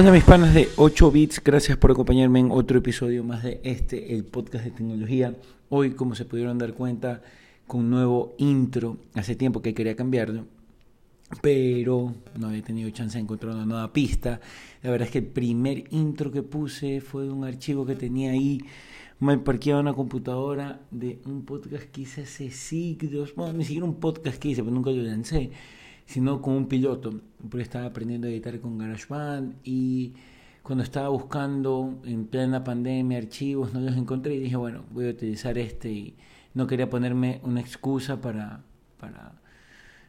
Hola mis panas de 8 bits, gracias por acompañarme en otro episodio más de este, el podcast de tecnología. Hoy, como se pudieron dar cuenta, con un nuevo intro. Hace tiempo que quería cambiarlo, pero no había tenido chance de encontrar una nueva pista. La verdad es que el primer intro que puse fue de un archivo que tenía ahí me parqueaba una computadora de un podcast que hice hace siglos, bueno, ni siquiera un podcast que hice, pero nunca lo lancé sino con un piloto. Porque estaba aprendiendo a editar con GarageBand y cuando estaba buscando en plena pandemia archivos no los encontré y dije, bueno, voy a utilizar este y no quería ponerme una excusa para, para,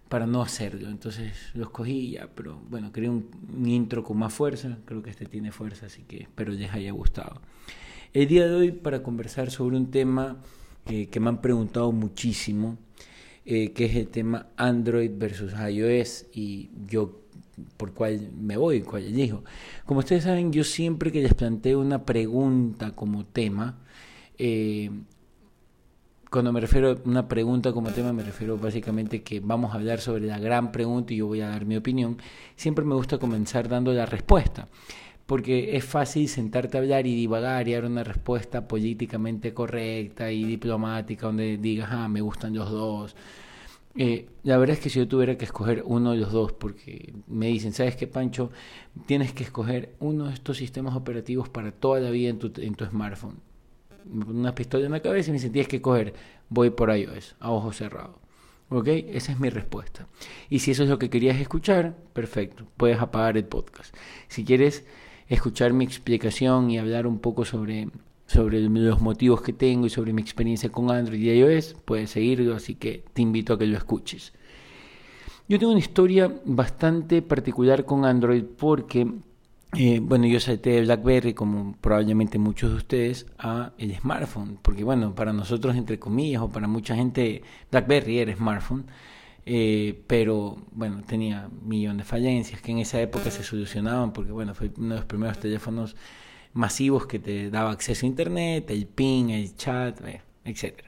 para no hacerlo. Entonces los cogí ya, pero bueno, quería un, intro con más fuerza, creo que este tiene fuerza, así que espero les haya gustado. El día de hoy para conversar sobre un tema que me han preguntado muchísimo, eh, que es el tema Android versus iOS y yo por cuál me voy, cuál elijo. Como ustedes saben, yo siempre que les planteo una pregunta como tema, eh, cuando me refiero a una pregunta como tema, me refiero básicamente que vamos a hablar sobre la gran pregunta y yo voy a dar mi opinión. Siempre me gusta comenzar dando la respuesta porque es fácil sentarte a hablar y divagar y dar una respuesta políticamente correcta y diplomática donde digas, ah, me gustan los dos. Eh, la verdad es que si yo tuviera que escoger uno de los dos, porque me dicen, ¿sabes qué, Pancho? Tienes que escoger uno de estos sistemas operativos para toda la vida en tu, en tu smartphone. Una pistola en la cabeza y me dicen, tienes que escoger, voy por iOS, a ojos cerrados. ¿Ok? Esa es mi respuesta. Y si eso es lo que querías escuchar, perfecto, puedes apagar el podcast. Si quieres escuchar mi explicación y hablar un poco sobre, sobre los motivos que tengo y sobre mi experiencia con Android y iOS, puedes seguirlo, así que te invito a que lo escuches. Yo tengo una historia bastante particular con Android porque, eh, bueno, yo salté de BlackBerry, como probablemente muchos de ustedes, a el smartphone, porque bueno, para nosotros, entre comillas, o para mucha gente, BlackBerry era smartphone. Eh, pero bueno, tenía un millón de falencias que en esa época se solucionaban porque bueno, fue uno de los primeros teléfonos masivos que te daba acceso a internet, el ping, el chat, eh, etc.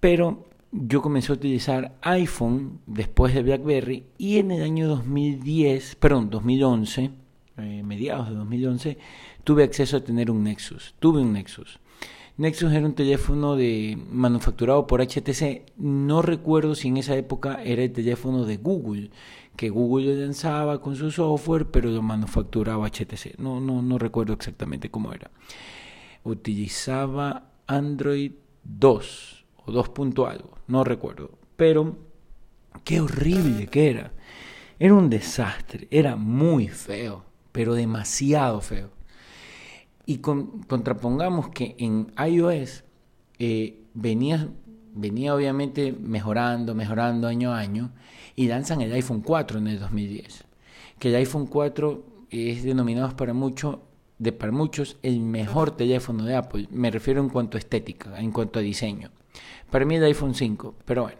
Pero yo comencé a utilizar iPhone después de BlackBerry y en el año 2010, perdón, 2011, eh, mediados de 2011, tuve acceso a tener un Nexus, tuve un Nexus. Nexus era un teléfono de manufacturado por HTC. No recuerdo si en esa época era el teléfono de Google, que Google lanzaba con su software, pero lo manufacturaba HTC. No, no, no recuerdo exactamente cómo era. Utilizaba Android 2 o 2. algo, no recuerdo. Pero qué horrible que era. Era un desastre, era muy feo, pero demasiado feo. Y contrapongamos que en iOS eh, venía, venía obviamente mejorando, mejorando año a año, y lanzan el iPhone 4 en el 2010. Que el iPhone 4 es denominado para, mucho, de, para muchos el mejor teléfono de Apple. Me refiero en cuanto a estética, en cuanto a diseño. Para mí el iPhone 5, pero bueno,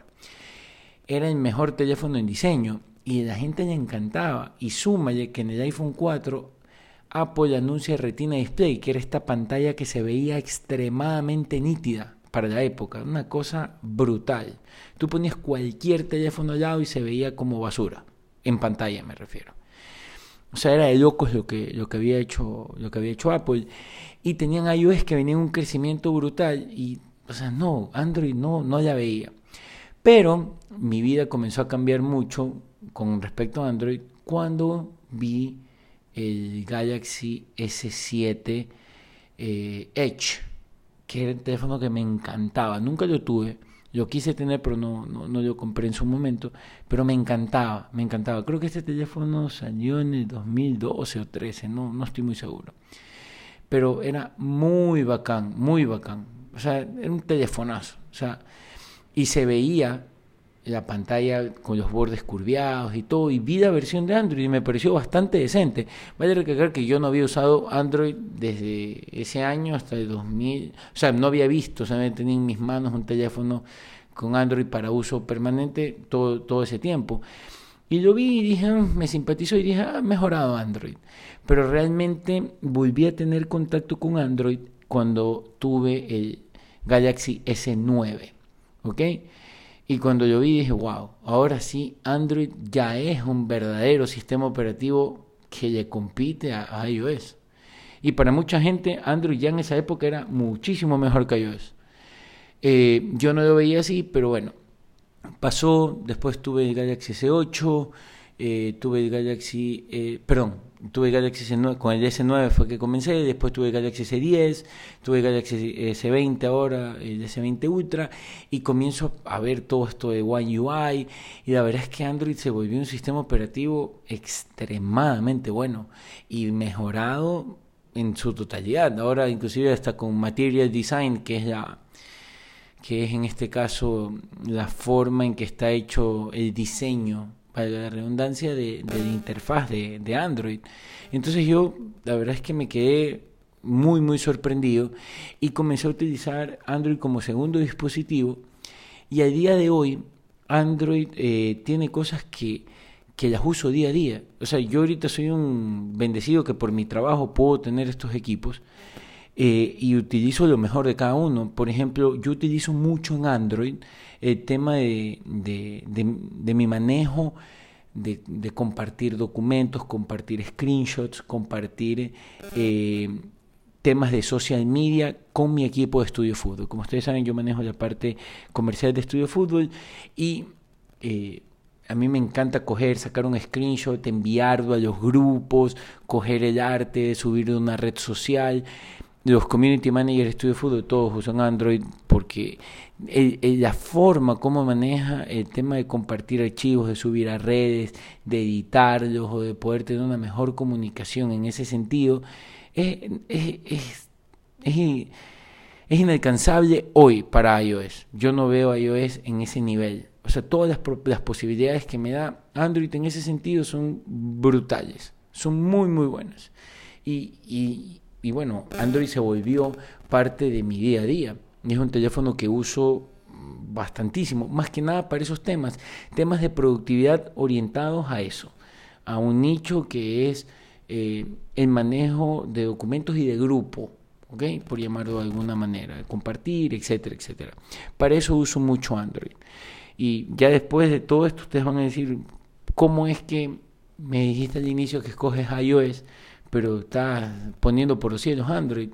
era el mejor teléfono en diseño y la gente le encantaba. Y súmale que en el iPhone 4 Apple anuncia Retina Display, que era esta pantalla que se veía extremadamente nítida para la época, una cosa brutal. Tú ponías cualquier teléfono al lado y se veía como basura, en pantalla me refiero. O sea, era de locos lo que, lo que había hecho, lo que había hecho Apple. Y tenían iOS que venía un crecimiento brutal. Y, o sea, no, Android no, no la veía. Pero mi vida comenzó a cambiar mucho con respecto a Android cuando vi el Galaxy S7 eh, Edge, que era el teléfono que me encantaba. Nunca lo tuve, lo quise tener, pero no, no, lo compré en su momento. Pero me encantaba, me encantaba. Creo que este teléfono salió en el 2012 o 13, no, no estoy muy seguro. Pero era muy bacán, muy bacán. O sea, era un telefonazo. O sea, y se veía la pantalla con los bordes curviados y todo, y vi la versión de Android y me pareció bastante decente. Vale recalcar que yo no había usado Android desde ese año hasta el 2000, o sea, no había visto, o sea, tenía en mis manos un teléfono con Android para uso permanente todo, todo ese tiempo. Y lo vi y dije, ah, me simpatizó y dije, ha ah, mejorado Android. Pero realmente volví a tener contacto con Android cuando tuve el Galaxy S9, ¿ok? Y cuando yo vi dije, wow, ahora sí, Android ya es un verdadero sistema operativo que le compite a, iOS. Y para mucha gente, Android ya en esa época era muchísimo mejor que iOS. Eh, yo no lo veía así, pero bueno, pasó. Después tuve el Galaxy S8, eh, tuve el Galaxy, eh, perdón, tuve Galaxy S9, con el S9 fue que comencé, después tuve Galaxy S10, tuve Galaxy S20 ahora, el S20 Ultra, y comienzo a ver todo esto de One UI, y la verdad es que Android se volvió un sistema operativo extremadamente bueno y mejorado en su totalidad. Ahora inclusive hasta con Material Design, que es la que es en este caso la forma en que está hecho el diseño para la redundancia de, de la interfaz de, de, Android. Entonces yo la verdad es que me quedé muy muy sorprendido y comencé a utilizar Android como segundo dispositivo y al día de hoy Android eh, tiene cosas que, que las uso día a día. O sea, yo ahorita soy un bendecido que por mi trabajo puedo tener estos equipos eh, y utilizo lo mejor de cada uno. Por ejemplo, yo utilizo mucho en Android el tema de, de, mi manejo de, de, compartir documentos, compartir screenshots, compartir eh, temas de social media con mi equipo de Estudio Fútbol. Como ustedes saben, yo manejo la parte comercial de Estudio Fútbol y eh, a mí me encanta coger, sacar un screenshot, enviarlo a los grupos, coger el arte, subirlo a una red social los community managers de estudio fútbol todos usan Android porque la forma como maneja el tema de compartir archivos, de subir a redes, de editarlos o de poder tener una mejor comunicación en ese sentido es, es, es, es inalcanzable hoy para iOS. Yo no veo iOS en ese nivel. O sea, todas las, las posibilidades que me da Android en ese sentido son brutales, son muy, muy buenas. Y, y, y bueno, Android se volvió parte de mi día a día. Es un teléfono que uso bastantísimo, más que nada para esos temas, temas de productividad orientados a eso, a un nicho que es eh, el manejo de documentos y de grupo, ¿ok? Por llamarlo de alguna manera, compartir, etcétera, etcétera. Para eso uso mucho Android. Y ya después de todo esto, ustedes van a decir, ¿cómo es que me dijiste al inicio que escoges iOS? Pero está poniendo por los cielos Android.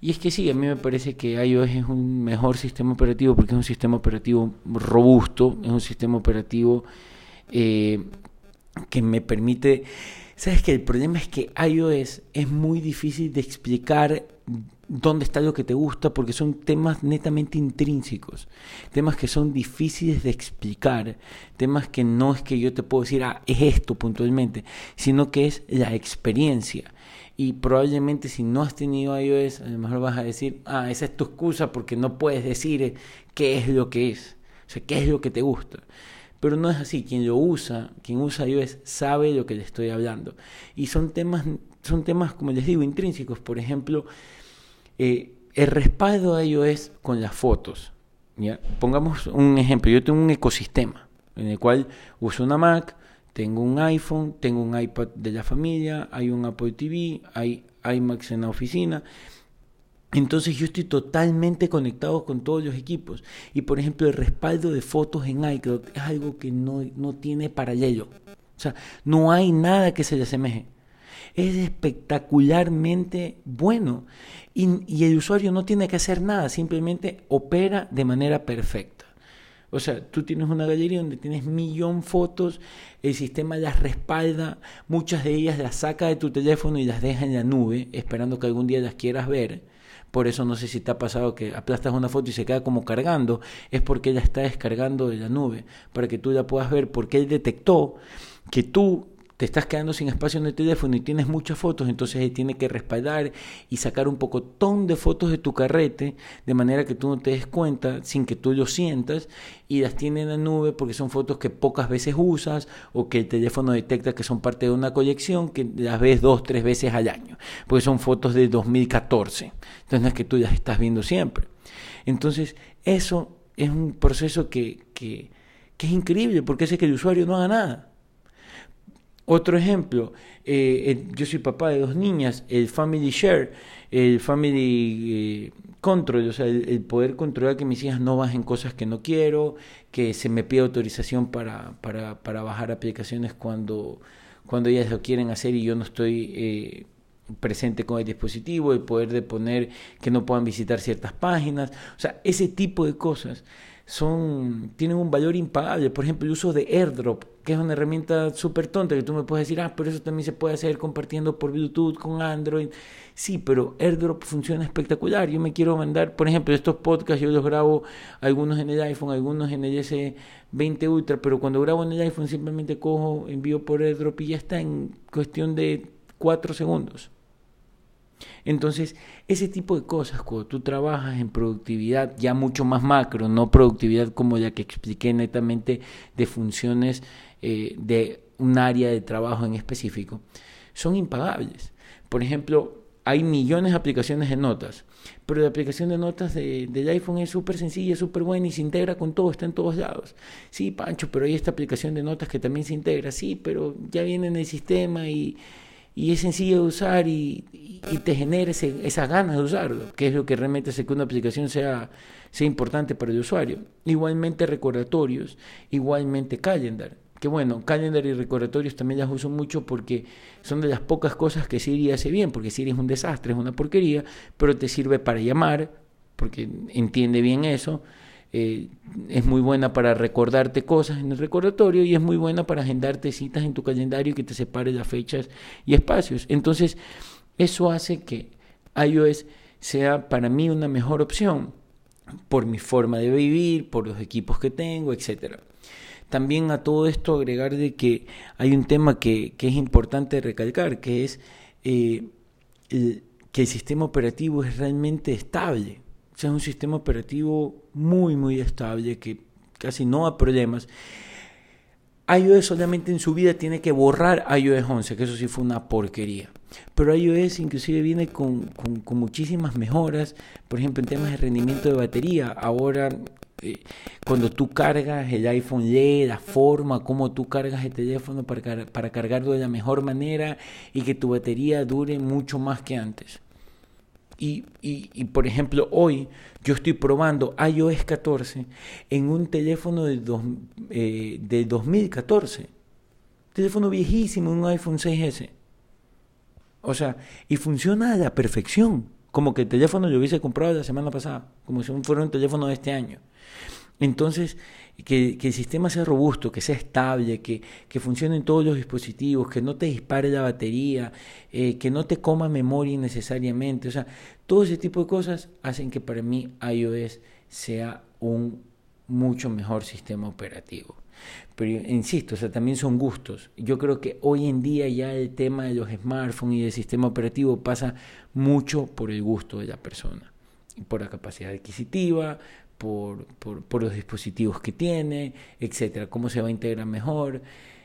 Y es que sí, a mí me parece que iOS es un mejor sistema operativo porque es un sistema operativo robusto, es un sistema operativo eh, que me permite... ¿Sabes que El problema es que iOS es muy difícil de explicar dónde está lo que te gusta porque son temas netamente intrínsecos, temas que son difíciles de explicar, temas que no es que yo te puedo decir, ah, es esto puntualmente, sino que es la experiencia y probablemente si no has tenido iOS, a lo mejor vas a decir, ah, esa es tu excusa porque no puedes decir qué es lo que es, o sea, qué es lo que te gusta. Pero no es así, quien lo usa, quien usa iOS sabe lo que le estoy hablando. Y son temas, son temas como les digo, intrínsecos. Por ejemplo, eh, el respaldo de iOS con las fotos. ¿ya? Pongamos un ejemplo, yo tengo un ecosistema en el cual uso una Mac, tengo un iPhone, tengo un iPad de la familia, hay un Apple TV, hay iMacs en la oficina. Entonces yo estoy totalmente conectado con todos los equipos. Y por ejemplo el respaldo de fotos en iCloud es algo que no, no tiene paralelo. O sea, no hay nada que se le asemeje. Es espectacularmente bueno. Y, y el usuario no tiene que hacer nada, simplemente opera de manera perfecta. O sea, tú tienes una galería donde tienes millón fotos, el sistema las respalda, muchas de ellas las saca de tu teléfono y las deja en la nube, esperando que algún día las quieras ver. Por eso no sé si te ha pasado que aplastas una foto y se queda como cargando, es porque ella está descargando de la nube, para que tú la puedas ver, porque él detectó que tú te estás quedando sin espacio en el teléfono y tienes muchas fotos, entonces él tiene que respaldar y sacar un pocotón de fotos de tu carrete, de manera que tú no te des cuenta, sin que tú lo sientas, y las tiene en la nube porque son fotos que pocas veces usas o que el teléfono detecta que son parte de una colección que las ves dos, tres veces al año, porque son fotos de 2014, entonces no es que tú las estás viendo siempre. Entonces, eso es un proceso que, que, que es increíble porque hace que el usuario no haga nada. Otro ejemplo, eh, yo soy papá de dos niñas, el family share, el family eh, control, o sea, el, poder controlar que mis hijas no bajen cosas que no quiero, que se me pida autorización para, para, para bajar aplicaciones cuando, cuando ellas lo quieren hacer y yo no estoy eh, presente con el dispositivo, el poder de poner que no puedan visitar ciertas páginas, o sea, ese tipo de cosas son, tienen un valor impagable. Por ejemplo, el uso de AirDrop, que es una herramienta súper tonta que tú me puedes decir, ah, pero eso también se puede hacer compartiendo por Bluetooth con Android. Sí, pero AirDrop funciona espectacular. Yo me quiero mandar, por ejemplo, estos podcasts, yo los grabo algunos en el iPhone, algunos en el S20 Ultra, pero cuando grabo en el iPhone simplemente cojo, envío por AirDrop y ya está en cuestión de cuatro segundos. Entonces, ese tipo de cosas, cuando tú trabajas en productividad ya mucho más macro, no productividad como ya que expliqué netamente de funciones eh, de un área de trabajo en específico, son impagables. Por ejemplo, hay millones de aplicaciones de notas, pero la aplicación de notas de, del iPhone es súper sencilla, súper buena y se integra con todo, está en todos lados. Sí, Pancho, pero hay esta aplicación de notas que también se integra, sí, pero ya viene en el sistema y y es sencillo de usar y, te genera esas ganas de usarlo, que es lo que realmente hace que una aplicación sea, sea importante para el usuario. Igualmente recordatorios, igualmente calendar. Que bueno, calendar y recordatorios también las uso mucho porque son de las pocas cosas que Siri hace bien, porque Siri es un desastre, es una porquería, pero te sirve para llamar, porque entiende bien eso, eh, es muy buena para recordarte cosas en el recordatorio y es muy buena para agendarte citas en tu calendario que te separe las fechas y espacios. Entonces, eso hace que iOS sea para mí una mejor opción por mi forma de vivir, por los equipos que tengo, etcétera. También a todo esto agregar de que hay un tema que, es importante recalcar, que es eh, que el sistema operativo es realmente estable es un sistema operativo muy, muy estable, que casi no da problemas. iOS solamente en su vida tiene que borrar iOS 11, que eso sí fue una porquería. Pero iOS inclusive viene con, con, muchísimas mejoras, por ejemplo en temas de rendimiento de batería. Ahora eh, cuando tú cargas el iPhone lee la forma como tú cargas el teléfono para, para cargarlo de la mejor manera y que tu batería dure mucho más que antes. Y, y, por ejemplo, hoy yo estoy probando iOS 14 en un teléfono de, dos, eh, de 2014. Teléfono viejísimo, un iPhone 6S. O sea, y funciona a la perfección. Como que el teléfono lo hubiese comprado la semana pasada. Como si fuera un teléfono de este año. Entonces, que, el sistema sea robusto, que sea estable, que, que, funcione en todos los dispositivos, que no te dispare la batería, eh, que no te coma memoria innecesariamente. O sea, todo ese tipo de cosas hacen que para mí iOS sea un mucho mejor sistema operativo. Pero insisto, o sea, también son gustos. Yo creo que hoy en día ya el tema de los smartphones y del sistema operativo pasa mucho por el gusto de la persona, por la capacidad adquisitiva, por, por, los dispositivos que tiene, etcétera, cómo se va a integrar mejor,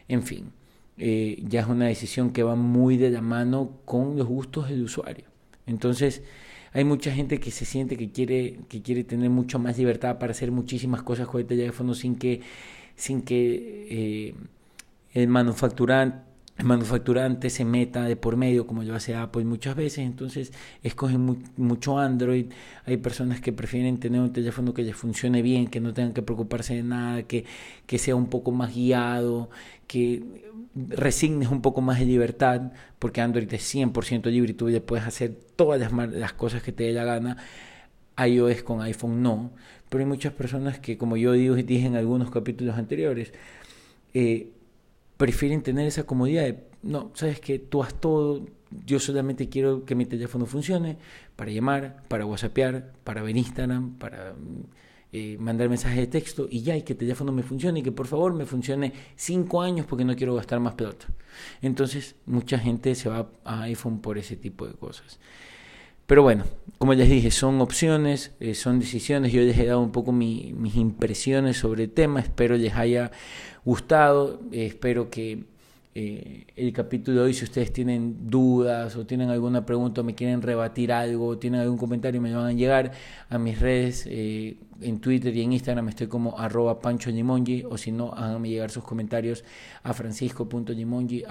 en fin, eh, ya es una decisión que va muy de la mano con los gustos del usuario. Entonces, hay mucha gente que se siente que quiere, que quiere tener mucho más libertad para hacer muchísimas cosas con el teléfono sin que, sin que eh, el manufacturante el manufacturante se meta de por medio como lo hace Apple muchas veces, entonces escogen mucho Android, hay personas que prefieren tener un teléfono que les funcione bien, que no tengan que preocuparse de nada, que, que sea un poco más guiado, que resignes un poco más de libertad, porque Android es 100% libre y tú le puedes hacer todas las, las cosas que te dé la gana, iOS con iPhone no, pero hay muchas personas que como yo digo, dije en algunos capítulos anteriores, eh, prefieren tener esa comodidad de, no, sabes que tú haz todo, yo solamente quiero que mi teléfono funcione para llamar, para whatsappear, para ver Instagram, para eh, mandar mensajes de texto y ya, y que el teléfono me funcione y que por favor me funcione cinco años porque no quiero gastar más pelota. Entonces mucha gente se va a iPhone por ese tipo de cosas. Pero bueno, como les dije, son opciones, eh, son decisiones. Yo les he dado un poco mis impresiones sobre el tema. Espero les haya gustado. Eh, espero que eh, el capítulo de hoy, si ustedes tienen dudas o tienen alguna pregunta o me quieren rebatir algo o tienen algún comentario, me van a llegar a mis redes. en Twitter y en Instagram estoy como arroba pancho o si no, háganme llegar sus comentarios a francisco.limongi.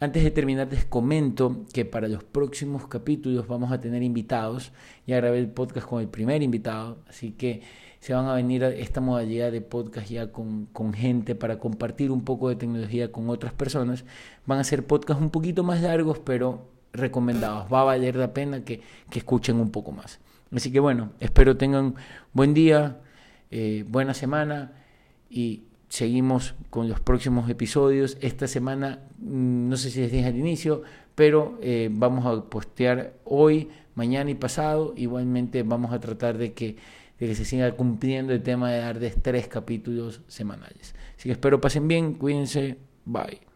Antes de terminar, les comento que para los próximos capítulos vamos a tener invitados. Ya grabé el podcast con el primer invitado, así que se van a venir a esta modalidad de podcast ya con, con, gente para compartir un poco de tecnología con otras personas. Van a ser podcasts un poquito más largos, pero recomendados. Va a valer la pena que, que escuchen un poco más. Así que bueno, espero tengan buen día, eh, buena semana y seguimos con los próximos episodios. Esta semana, mm, no sé si les dije al inicio, pero eh, vamos a postear hoy, mañana y pasado. Igualmente vamos a tratar de que, de que se siga cumpliendo el tema de dar de tres capítulos semanales. Así que espero pasen bien, cuídense, bye.